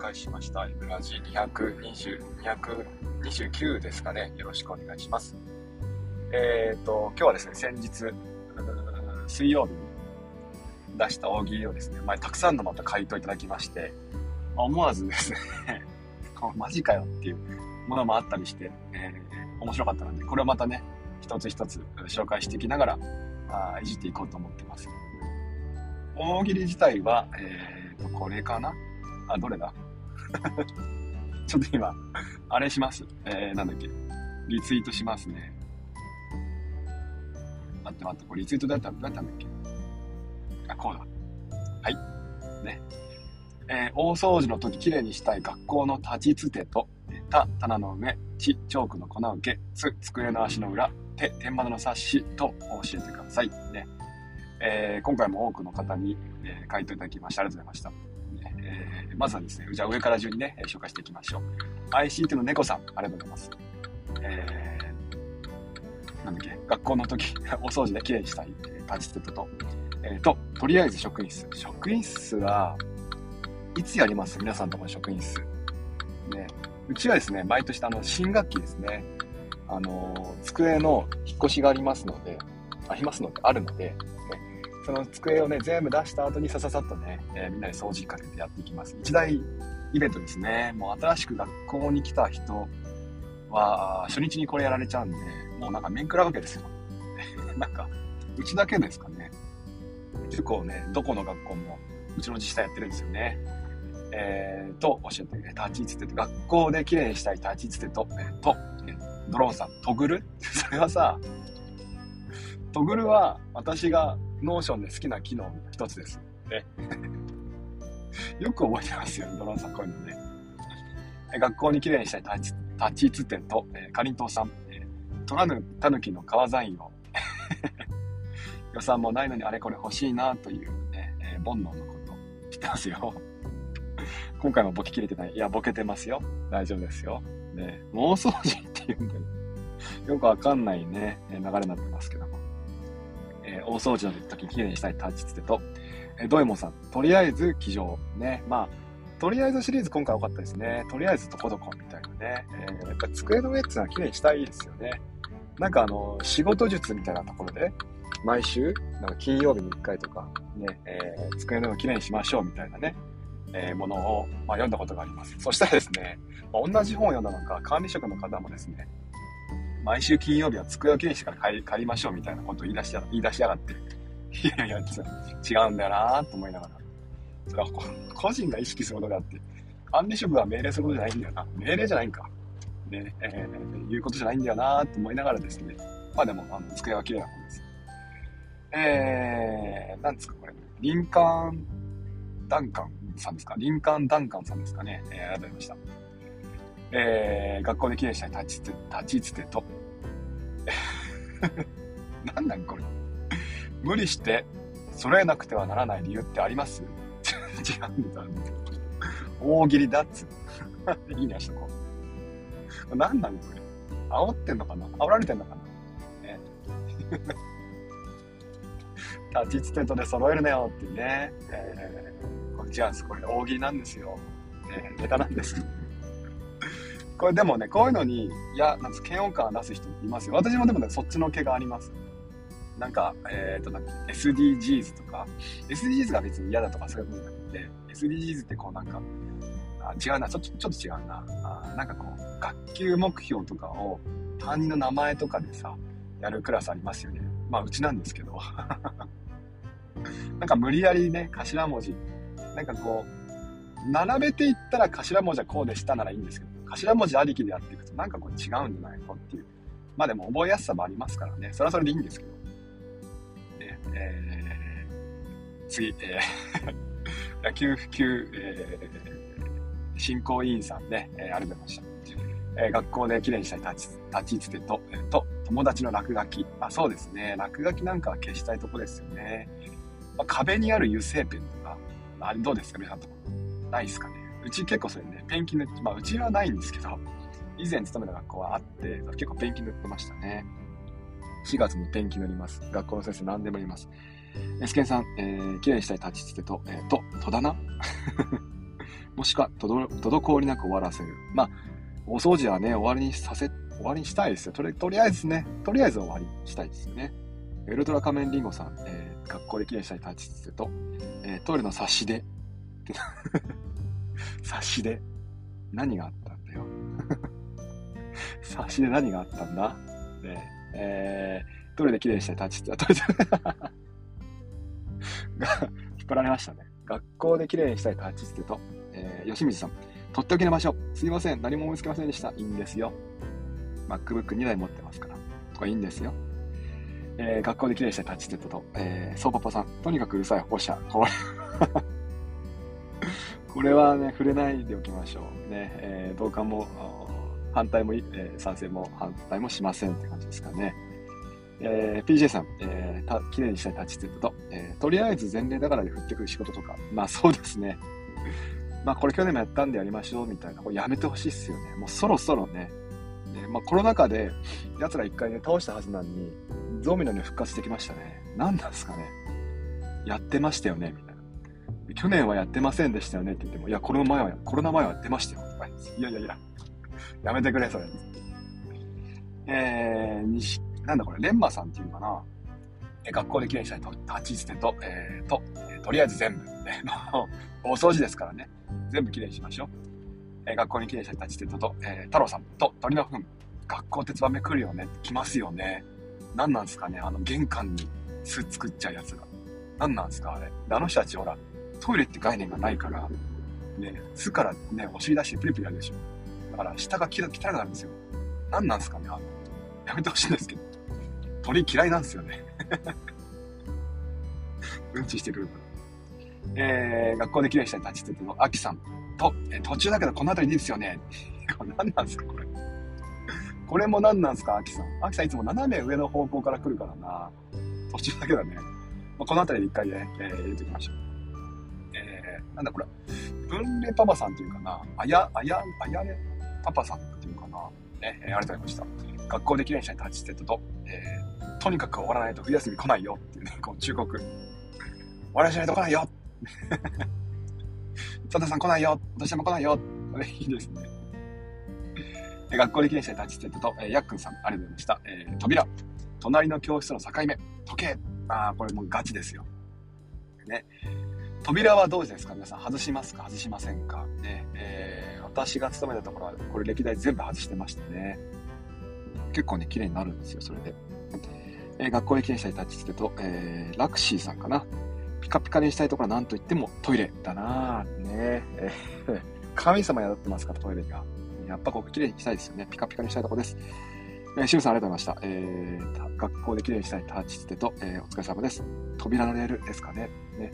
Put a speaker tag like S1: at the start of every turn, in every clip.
S1: 開しました。ブラジ220、229ですかね。よろしくお願いします。えっ、ー、と、今日はですね、先日、水曜日に出した大喜利をですね、前たくさんのまた回答いただきましてま、思わずですね マジかよっていうものもあったりして、えー、面白かったので、これをまたね、一つ一つ紹介していきながら、あいじっていこうと思ってます。大喜利自体は、えーと、これかな？あ、どれだ？ちょっと今、あれします。えー、なんだっけ。リツイートしますね。待って待って、これリツイートだったらどうやったんだっけあ、こうだ。はい。ね。えー、大掃除の時きれいにしたい学校の立ちつてと、た、棚の上、ち、チョークの粉受け、つ、机の足の裏、手、天窓の冊子と教えてください。ね。えー、今回も多くの方に、えー、回答いただきましてありがとうございました。えー、まずはですね、じゃあ上から順にね、紹介していきましょう。ICT の猫さん、ありがとうございます。えー、なんだっけ、学校の時、お掃除できれいにしたい、立ちつてと、えー、と、とりあえず職員室。職員室は、いつやります？皆さんとこの職員室。ね。うちはですね、毎年あの、新学期ですね。あの、机の引っ越しがありますので、ありますので、あるので、その机をね、全部出した後にさささっとね、えー、みんなで掃除かけてやっていきます。一大イベントですね。もう新しく学校に来た人は、初日にこれやられちゃうんで、もうなんか面食らうわけですよ。なんか、うちだけですかね。結構ね、どこの学校も、うちの自治体やってるんですよね。えー、と、教えて、立ちつてと、学校で綺麗にしたい立ちつてと、えー、と、ドローンさん、トグル？それはさ、トグルは私がノーションで好きな機能の一つです。ね、よく覚えてますよ、ドローンさん、こういうのね。学校に綺麗にしたい立ち立ちつてと、えー、かりんとうさん、えー、トラヌタヌキの革ザインを 予算もないのにあれこれ欲しいなというね、えー、煩悩のこと知ってますよ。今回もボケ切れてない。いや、ボケてますよ。大丈夫ですよ。ね、妄想人っていうんだよ。よくわかんないね、流れになってますけども。えー、大掃除の時きれいにしたい立ちつてと、えー、ドエモさん、とりあえず騎乗。ね、まあ、とりあえずシリーズ今回多かったですね。とりあえずどこどこみたいなね。えー、やっぱ机の上っていうのはきれいにしたいですよね。なんかあの、仕事術みたいなところで、毎週、なんか金曜日に1回とか、ね、えー、机の上をきれいにしましょうみたいなね、えー、ものを、まあ、読んだことがあります。そしたらですね、まあ、同じ本を読んだのか、管理職の方もですね、毎週金曜日は机をきれいにしてから帰りましょうみたいなことを言い出しや言い出しやがって、いやいや、違うんだよなと思いながら。それは個人が意識することであって、管理職が命令することじゃないんだよな。命令じゃないんか。ね、えー、言うことじゃないんだよなと思いながらですね。まあでも、あの、机は綺麗な本です。えー、なんですか、これ。リンカーン、ダンカンさんですか？リンカーン・ダンカンさんですかね。えー、ありがとうございました。えー、学校で綺麗にしたい立ちつて、立ちつてと。なんなんこれ。無理して揃えなくてはならない理由ってあります？違うんだ。大喜利だっつ。いいね、しとこう。なんなんこれ。煽ってんのかな？煽られてんのかな？ね。立ちつてとで揃えるなよってね。えー、これ違うんです。これ大喜利なんですよ。ね、ネタなんです。これでもね、こういうのに、いや、なんつ嫌悪感出す人いますよ。私もでもね、そっちの毛があります。なんか、えっ、ー、と、なんか SDGs とか、SDGs が別に嫌だとかそういうことじゃなくて、SDGs ってこうなんか、あ違うな、ちょっと、ちょっと違うな。あなんかこう、学級目標とかを担任の名前とかでさ、やるクラスありますよね。まあ、うちなんですけど。なんか無理やりね、頭文字、なんかこう、並べていったら頭文字はこうでしたならいいんですけど、頭文字ありきでやっていくとなんかこれ違うんじゃないのっていう。まあでも覚えやすさもありますからね。それはそれでいいんですけど。えー、次、えー、野球普及、えー、進行委員さんね、えー、ありがとうございました。えー、学校で綺麗にしたい立ち、立ちつてと、えー、と、友達の落書き。あ、そうですね。落書きなんかは消したいとこですよね。まあ、壁にある油性ペンとか、あれどうですか？皆さんとこ。ないですかね？うち結構それね、ペンキ塗って、まあうちはないんですけど、以前勤めた学校はあって、結構ペンキ塗ってましたね。4月にペンキ塗ります。学校の先生何でも言います。エスケンさん、えー、綺麗にしたい立ちつてと、えー、と、戸棚？もしくは、滞りなく終わらせる。まあ、お掃除はね、終わりにさせ、終わりにしたいですよ。とりとりあえずね、とりあえず終わりにしたいですよね。ウルトラ仮面リンゴさん、えー、学校できれいしたい立ちつてと、えー、トイレの差しで、差しで、何があったんだよ。差しで何があったんだ？ねえー、トイレできれいにしたい立ちつて、トイレ引っ張られましたね。学校できれいにしたい立ちつてと、えー、吉水さん、とっておきの場所。すいません。何も思いつきませんでした。いいんですよ。MacBook2 台持ってますから。とかいいんですよ。えー、学校で綺麗にしたタッチテッドと、えー、ソーパパさん。とにかくうるさい保護者。これ これはね、触れないでおきましょう。ね、えー、同感も、反対も、えー、賛成も反対もしませんって感じですかね。えー、PJ さん、えー、た、綺麗にしたいタッチテッドと、えー、とりあえず前例だからで降ってくる仕事とか。まあそうですね。まあこれ去年もやったんでやりましょうみたいな、これやめてほしいっすよね。もうそろそろね、ねまあコロナ禍で奴ら一回ね、倒したはずなのに、ゾンビのね復活してきましたね。何なんですかね。やってましたよね、みたいな。去年はやってませんでしたよねって言っても、いや、コロナ前は、コロナ前はやってましたよ。いやいやいや、やめてくれ、それ。えー、西、なんだこれ、レンマさんっていうのかな。え学校で記念したいと、立ち捨てと、えー、と、え、とりあえず全部、ね、大掃除ですからね。全部きれいにしましょう。えー、学校にきれいにした立ち手と、えー、太郎さんと鳥の糞。学校ってツバメ来るよね。来ますよね。何なんすかねあの玄関に巣作っちゃうやつが。何なんすかあれ。あの人たちほら、トイレって概念がないから、ね、巣からね、お尻出してプリプリやるでしょ。だから下が汚くなるんですよ。何なんですかねあの、やめてほしいんですけど。鳥嫌いなんですよね。うんちしてくるから。えー、学校できれいしたい立ちつてのアキさんと、え、途中だけどこの辺りでいいですよね。何なんすか、これ。これも何なんですか、アキさん。アキさんいつも斜め上の方向から来るからな。途中だけだね。まあ、この辺りで一回ね、えー、入れておきましょう。なんだこれ。分類パパさんっていうかな。あや、あや、あやれパパさんっていうかな。ね、えー、ありがとうございました。学校できれいにしたい立ちつてと、えー、とにかく終わらないと冬休み来ないよっていうね、こう忠告。終わらしないと来ないよ 佐田さん来ないよ私も来ないよこれいいですね。学校で記念したタッチステッドと、えー、やっくんさん、ありがとうございました。えー、扉。隣の教室の境目。時計。ああ、これもうガチですよ。ね。扉はどうですか？皆さん、外しますか？外しませんか？ね。えー、私が勤めたところは、これ歴代全部外してましたね。結構ね、綺麗になるんですよ、それで。えー、学校で記念したタッチステと、えー、ラクシーさんかな？ピカピカにしたいところは何と言ってもトイレだなぁ。ねえー、神様宿ってますから、トイレが。やっぱここ綺麗にしたいですよね。ピカピカにしたいところです。えー、シュウさんありがとうございました。えー、学校で綺麗にしたいタッチつてと、えー、お疲れ様です。扉のレールですかね。ね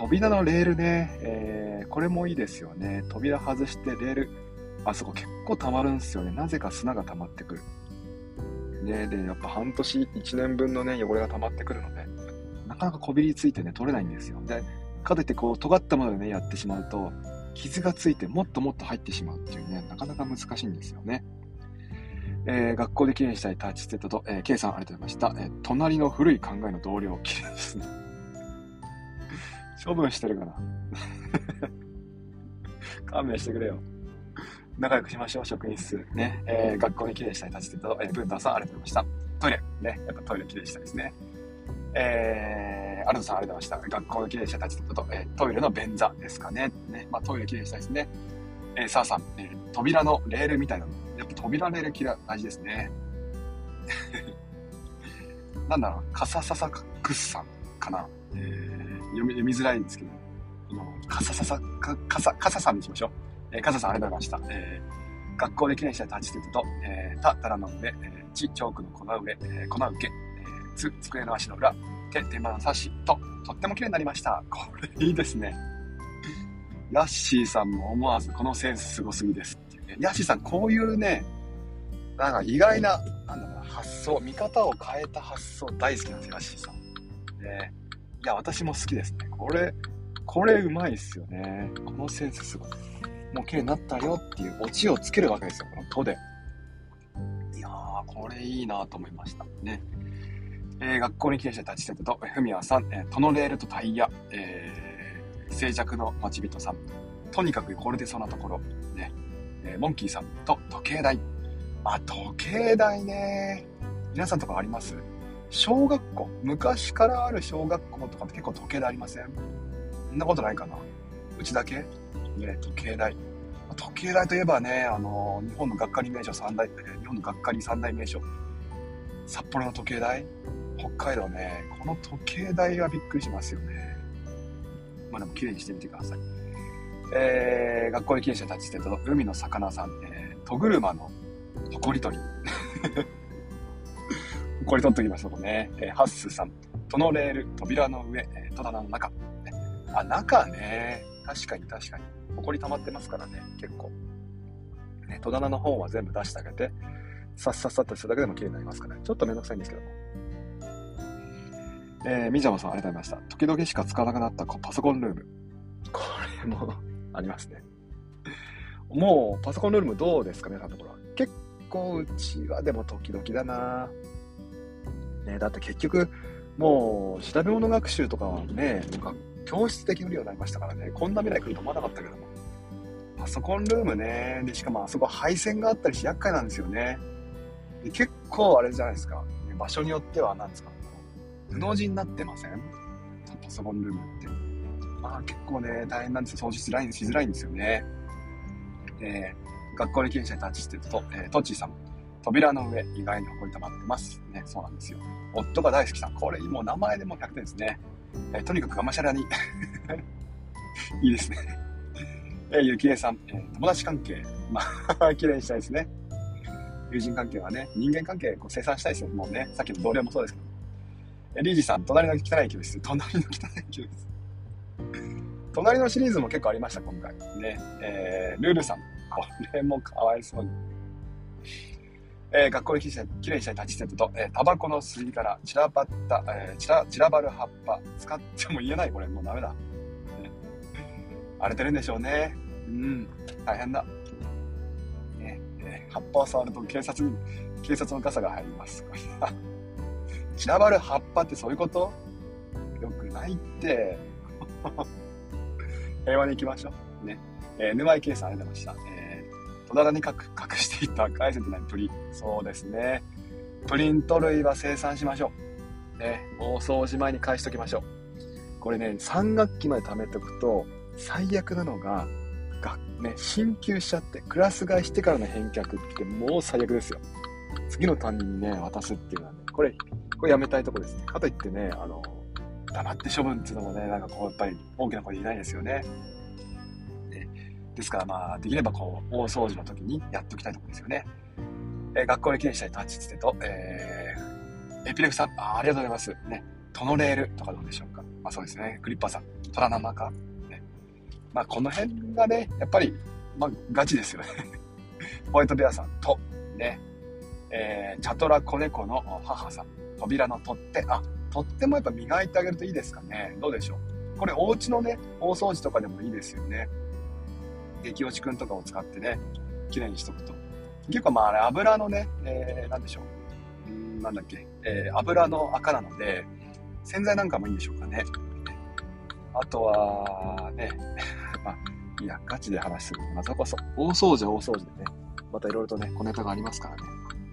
S1: 扉のレールね、えー、これもいいですよね。扉外してレール、あそこ結構溜まるんですよね。なぜか砂が溜まってくる。ねで、やっぱ半年、1年分のね、汚れが溜まってくるので、なかなかこびりついてね、取れないんですよ。で、かといってこう、尖ったものでね、やってしまうと、傷がついてもっともっと入ってしまうっていうね、なかなか難しいんですよね。えー、学校で記念したいタッチステッドと、えー、K さんありがとうございました。えー、隣の古い考えの同僚、綺麗ですね。処分してるかな 勘弁してくれよ。仲良くしましょう、職員室。ね。えー、学校に綺麗したいタッチステッド、えー、ブンタンさんありがとうございました。トイレ。ね。やっぱトイレ綺麗したいですね。えー、アルトさんありがとうございました。学校の経営者たちと、えー、トイレの便座ですかね。ねまあ、トイレきれいしたいですね。えー、サーさん、えー、扉のレールみたいなの。やっぱ扉レールきら大事ですね。なんだろう、カサササクッサンかな。えー、読み読みづらいんですけど、このカサササ、カカサ、カサさんにしましょう。えー、カサさんありがとうございました。えー、学校で記念した立ちテと、えー、た、たらの上、えー、ち、チョークの粉上、えー、粉受け、つ、机の足の裏、手、手間の差し、と、とっても綺麗になりました。これいいですね。ヤッシーさんも思わずこのセンスすごすぎですっていうね。ヤッシーさんこういうね、なんか意外な、なんだろうな、発想、見方を変えた発想大好きなんですよ、ヤッシーさん。ね、いや、私も好きですね。これ、これうまいっすよね。このセンスすごい。もう綺麗になったよっていうオチをつけるわけですよ、この「と」で。いやー、これいいなと思いました。ね。えー、学校に来てした立ちてと、ふみやさん、えー、トノレールとタイヤ、えー、静寂の待ち人さん、とにかくこれでそんなところ。ね。えー、モンキーさんと時計台。あ、時計台ね。皆さんとかあります？小学校、昔からある小学校とかって結構時計台ありません？そんなことないかな？うちだけ？ね、時計台。時計台といえばね、あの、日本のがっかり名所三大、日本のがっかり三大名所。札幌の時計台？北海道ね、この時計台がびっくりしますよね。まあでも綺麗にしてみてください。えー、学校に経営者たちして、海の魚さん、えー、トグルマのほこり取り。こり取っときましょうね。えー、ハッスさん、トのレール、扉の上、え、戸棚の中。あ、中ね。確かに確かに。ほこり溜まってますからね、結構。ね、戸棚の方は全部出してあげて、さっさっさっとするだけでも綺麗になりますから、ね、ちょっとめんどくさいんですけども。えー、みじゃまさんありがとうございました。時々しか使わなくなったパソコンルーム。これもありますね。もう、パソコンルームどうですか皆さんのところは。結構、うちはでも時々だなね、だって結局、もう、調べ物学習とかはね、なんか教室できるようになりましたからね、こんな未来来ると思わなかったけども。パソコンルームね、で、しかもあそこ配線があったりして厄介なんですよね。で結構あれじゃないですか、場所によっては何ですか、布地になってません？パソコンルームって。まあ結構ね、大変なんですよ。掃除しづらいしづらいんですよね。え、学校に経営者にタッチしてると、えー、トッチーさん。扉の上、意外に埃溜まってます。ね、そうなんですよ。夫が大好きさん。これ、もう名前でも100点ですね。え、とにかくがましゃらに。いいですね。え、ゆきえさん、え、友達関係。まあ、綺麗にしたいですね。友人関係はね、人間関係こう生産したいですよ。もうね、さっきの同僚もそうですけど。え、リージさん、隣の汚い教室。隣の汚い教室。隣のシリーズも結構ありました、今回。ね。えー、ルールさん。これもかわいそうに。えー、学校にきれいにしたい立ちセットと、えー、タバコの吸い殻、散らばった、えー、散ら、散らばる葉っぱ、使っても言えない、これ、もうダメだ。荒れてるんでしょうね。うん、大変だ。ね、えー、葉っぱを触ると警察に、警察の傘が入ります。散らばる葉っぱってそういうこと？よくないって。平和に行きましょう。ね。えー、NYK さんありがとうございました。戸棚に隠隠していた返せてない鳥？そうですね。プリント類は生産しましょう。ね。大掃除前に返しときましょう。これね、3学期まで貯めておくと、最悪なのが、がね、進級しちゃって、クラス替えしてからの返却ってもう最悪ですよ。次の担任にね、渡すっていうのはね、これ、これやめたいとこですね。かといってね、あの、黙って処分っていうのもね、なんかこう、やっぱり大きな声で言えないですよ。ねですからまあ、できればこう、大掃除の時にやっときたいところですよね。えー、学校で記念したい立ちつてと、えー、エピレクさんあ、ありがとうございます。ね、トノレールとかどうでしょうか。まあそうですね、クリッパーさん、トラナマカ。ね。まあこの辺がね、やっぱり、まあガチですよね。ホワイトベアさんと、ね、えー、チャトラ子猫の母さん、扉の取っ手、あ、とってもやっぱ磨いてあげるといいですかね。どうでしょう。これお家のね、大掃除とかでもいいですよね。激落ちくんとかを使ってね、綺麗にしとくと。結構まああれ油のね、えー、なんでしょう。んなんだっけ、えー、油の赤なので、洗剤なんかもいいんでしょうかね。あとは、ね、まあ、いや、ガチで話する。またこそ、大掃除大掃除でね、またいろいろとね、小ネタがありますからね。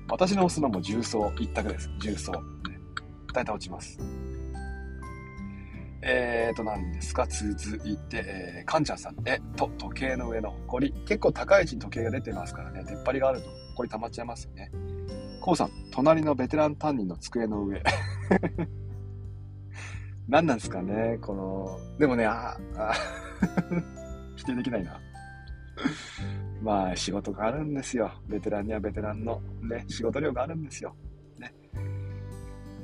S1: 私の押すのも重曹一択です。重曹。ね大体落ちます。えーと、何ですか？続いて、えー、かんちゃんさん。え、と、時計の上の埃。結構高い位置に時計が出てますからね、出っ張りがあると埃溜まっちゃいますよね。こうさん、隣のベテラン担任の机の上。何なんですかね、この、でもね、あ、あ 否定できないな。まあ、仕事があるんですよ。ベテランにはベテランのね、仕事量があるんですよ。ね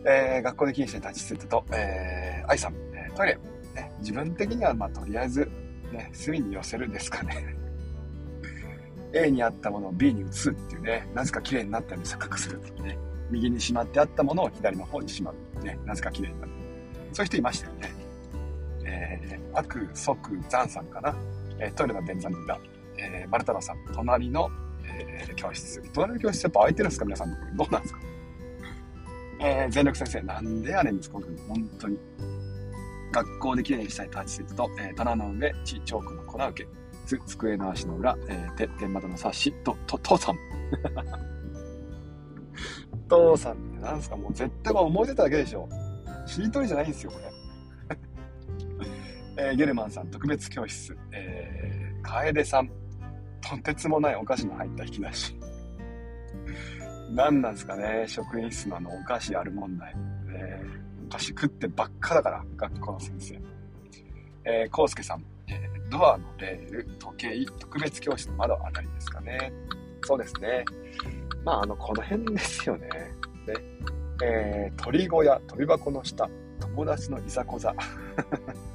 S1: えー、学校で禁止で立ちつてと、えー、愛さん、トイレ、ね、自分的には、まあ、とりあえず、ね、隅に寄せるですかね。A にあったものを B に移すっていうね、なぜか綺麗になったように錯覚するっていうね、右にしまってあったものを左の方にしまう。ね、なぜか綺麗になる。そういう人いましたよね。えー、悪、即、残さんかな。えー、トイレの便座にいた、え、丸太郎さん、隣の、えー、教室。隣の教室やっぱ空いてるんですか？皆さん。どうなんですか？えー、全力先生、なんでやねんです、僕。本当に。学校できれいにしたいタッチセットと、えー、棚の上、地、チョークの粉受け。つ、机の足の裏、えー、て、天窓の冊子、と、と、父さん。父さんってなんすかもう絶対思い出ただけでしょ。しりとりじゃないんですよ、これ。えー、ゲルマンさん、特別教室。えー、楓さん、とてつもないお菓子の入った引き出し。何なんすかね、職員室のあのお菓子ある問題。えー、お菓子食ってばっかだから、学校の先生。えー、コウスケさん、えー、ドアのレール、時計、特別教室の窓あたりですかね。そうですね。まあ、あの、この辺ですよね。で、えー、鳥小屋、飛び箱の下、友達のいざこざ。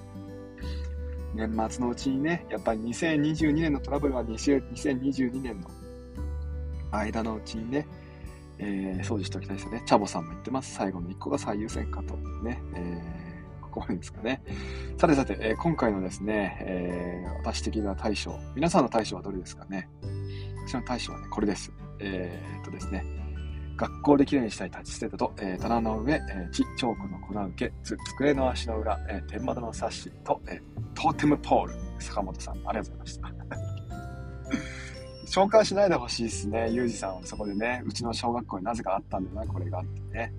S1: 年末のうちにね、やっぱり2022年のトラブルは2022年の間のうちにね、えー、掃除しておきたいですよね。チャボさんも言ってます。最後の1個が最優先かと。ね。えー、ここまでですかね。さてさて、えー、今回のですね、えー、私的な対処。皆さんの対処はどれですかね？私の対処はね、これです。えー、っとですね。学校できれいにしたい立ち捨てたと、えー、棚の上、えー、地、チョークの粉受け、机の足の裏、えー、天窓のサッシと、えー、トーテムポール、坂本さん、ありがとうございました。紹介しないでほしいですね。ゆうじさんはそこでね、うちの小学校になぜかあったんだな、これがあってね。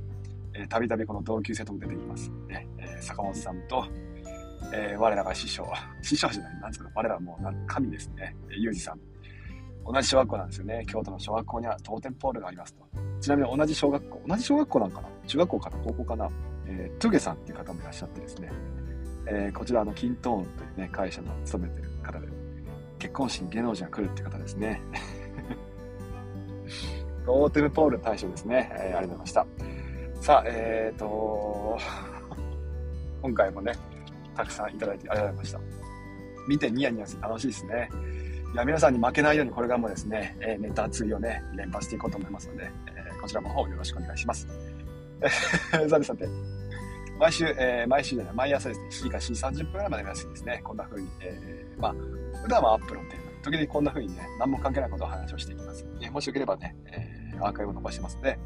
S1: えー、たびたびこの同級生とも出てきますね。えー、坂本さんと、えー、我らが師匠、師匠じゃない、なんですか、我らはもう神ですね。えー、ゆうじさん。同じ小学校なんですよね。京都の小学校には当店ポールがありますと。ちなみに同じ小学校、同じ小学校なんかな？中学校かな？高校かな？えー、トゥゲさんっていう方もいらっしゃってですね。えー、こちらのキントーンというね、会社の勤めてる方で、結婚式に芸能人が来るって方ですね。トーテムポール大将ですね。えー、ありがとうございました。さあ、えっ、ー、と、今回もね、たくさんいただいてありがとうございました。見てニヤニヤする楽しいですね。いや、皆さんに負けないようにこれからもですね、えー、ネタ熱いをね、連発していこうと思いますので、えー、こちらの方よろしくお願いします。さてさて、毎週、えー、毎週じゃない、毎朝ですね、7時から4時30分ぐらいまで目安にですね、こんな風に、えー、まあ、普段はアップのテーマ、時々こんな風にね、何も関係ないことを話をしていきます。えもしよければね、えー、アーカイブを伸ばしてますので、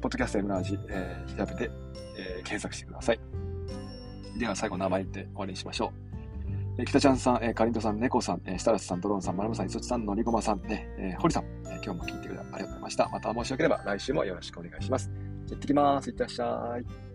S1: ポッドキャスト M ラージ、えー、調べて、えー、検索してください。では最後名前言って終わりにしましょう。え、北ちゃんさん、えー、かりんとさん、猫さん、えー、設楽さん、ドローンさん、まるむさん、いそちさん、のりごまさん、ね、えー、堀さん、えー、今日も聞いてくれてありがとうございました。またもしよければ来週もよろしくお願いします。じゃ行ってきます。いってらっしゃい。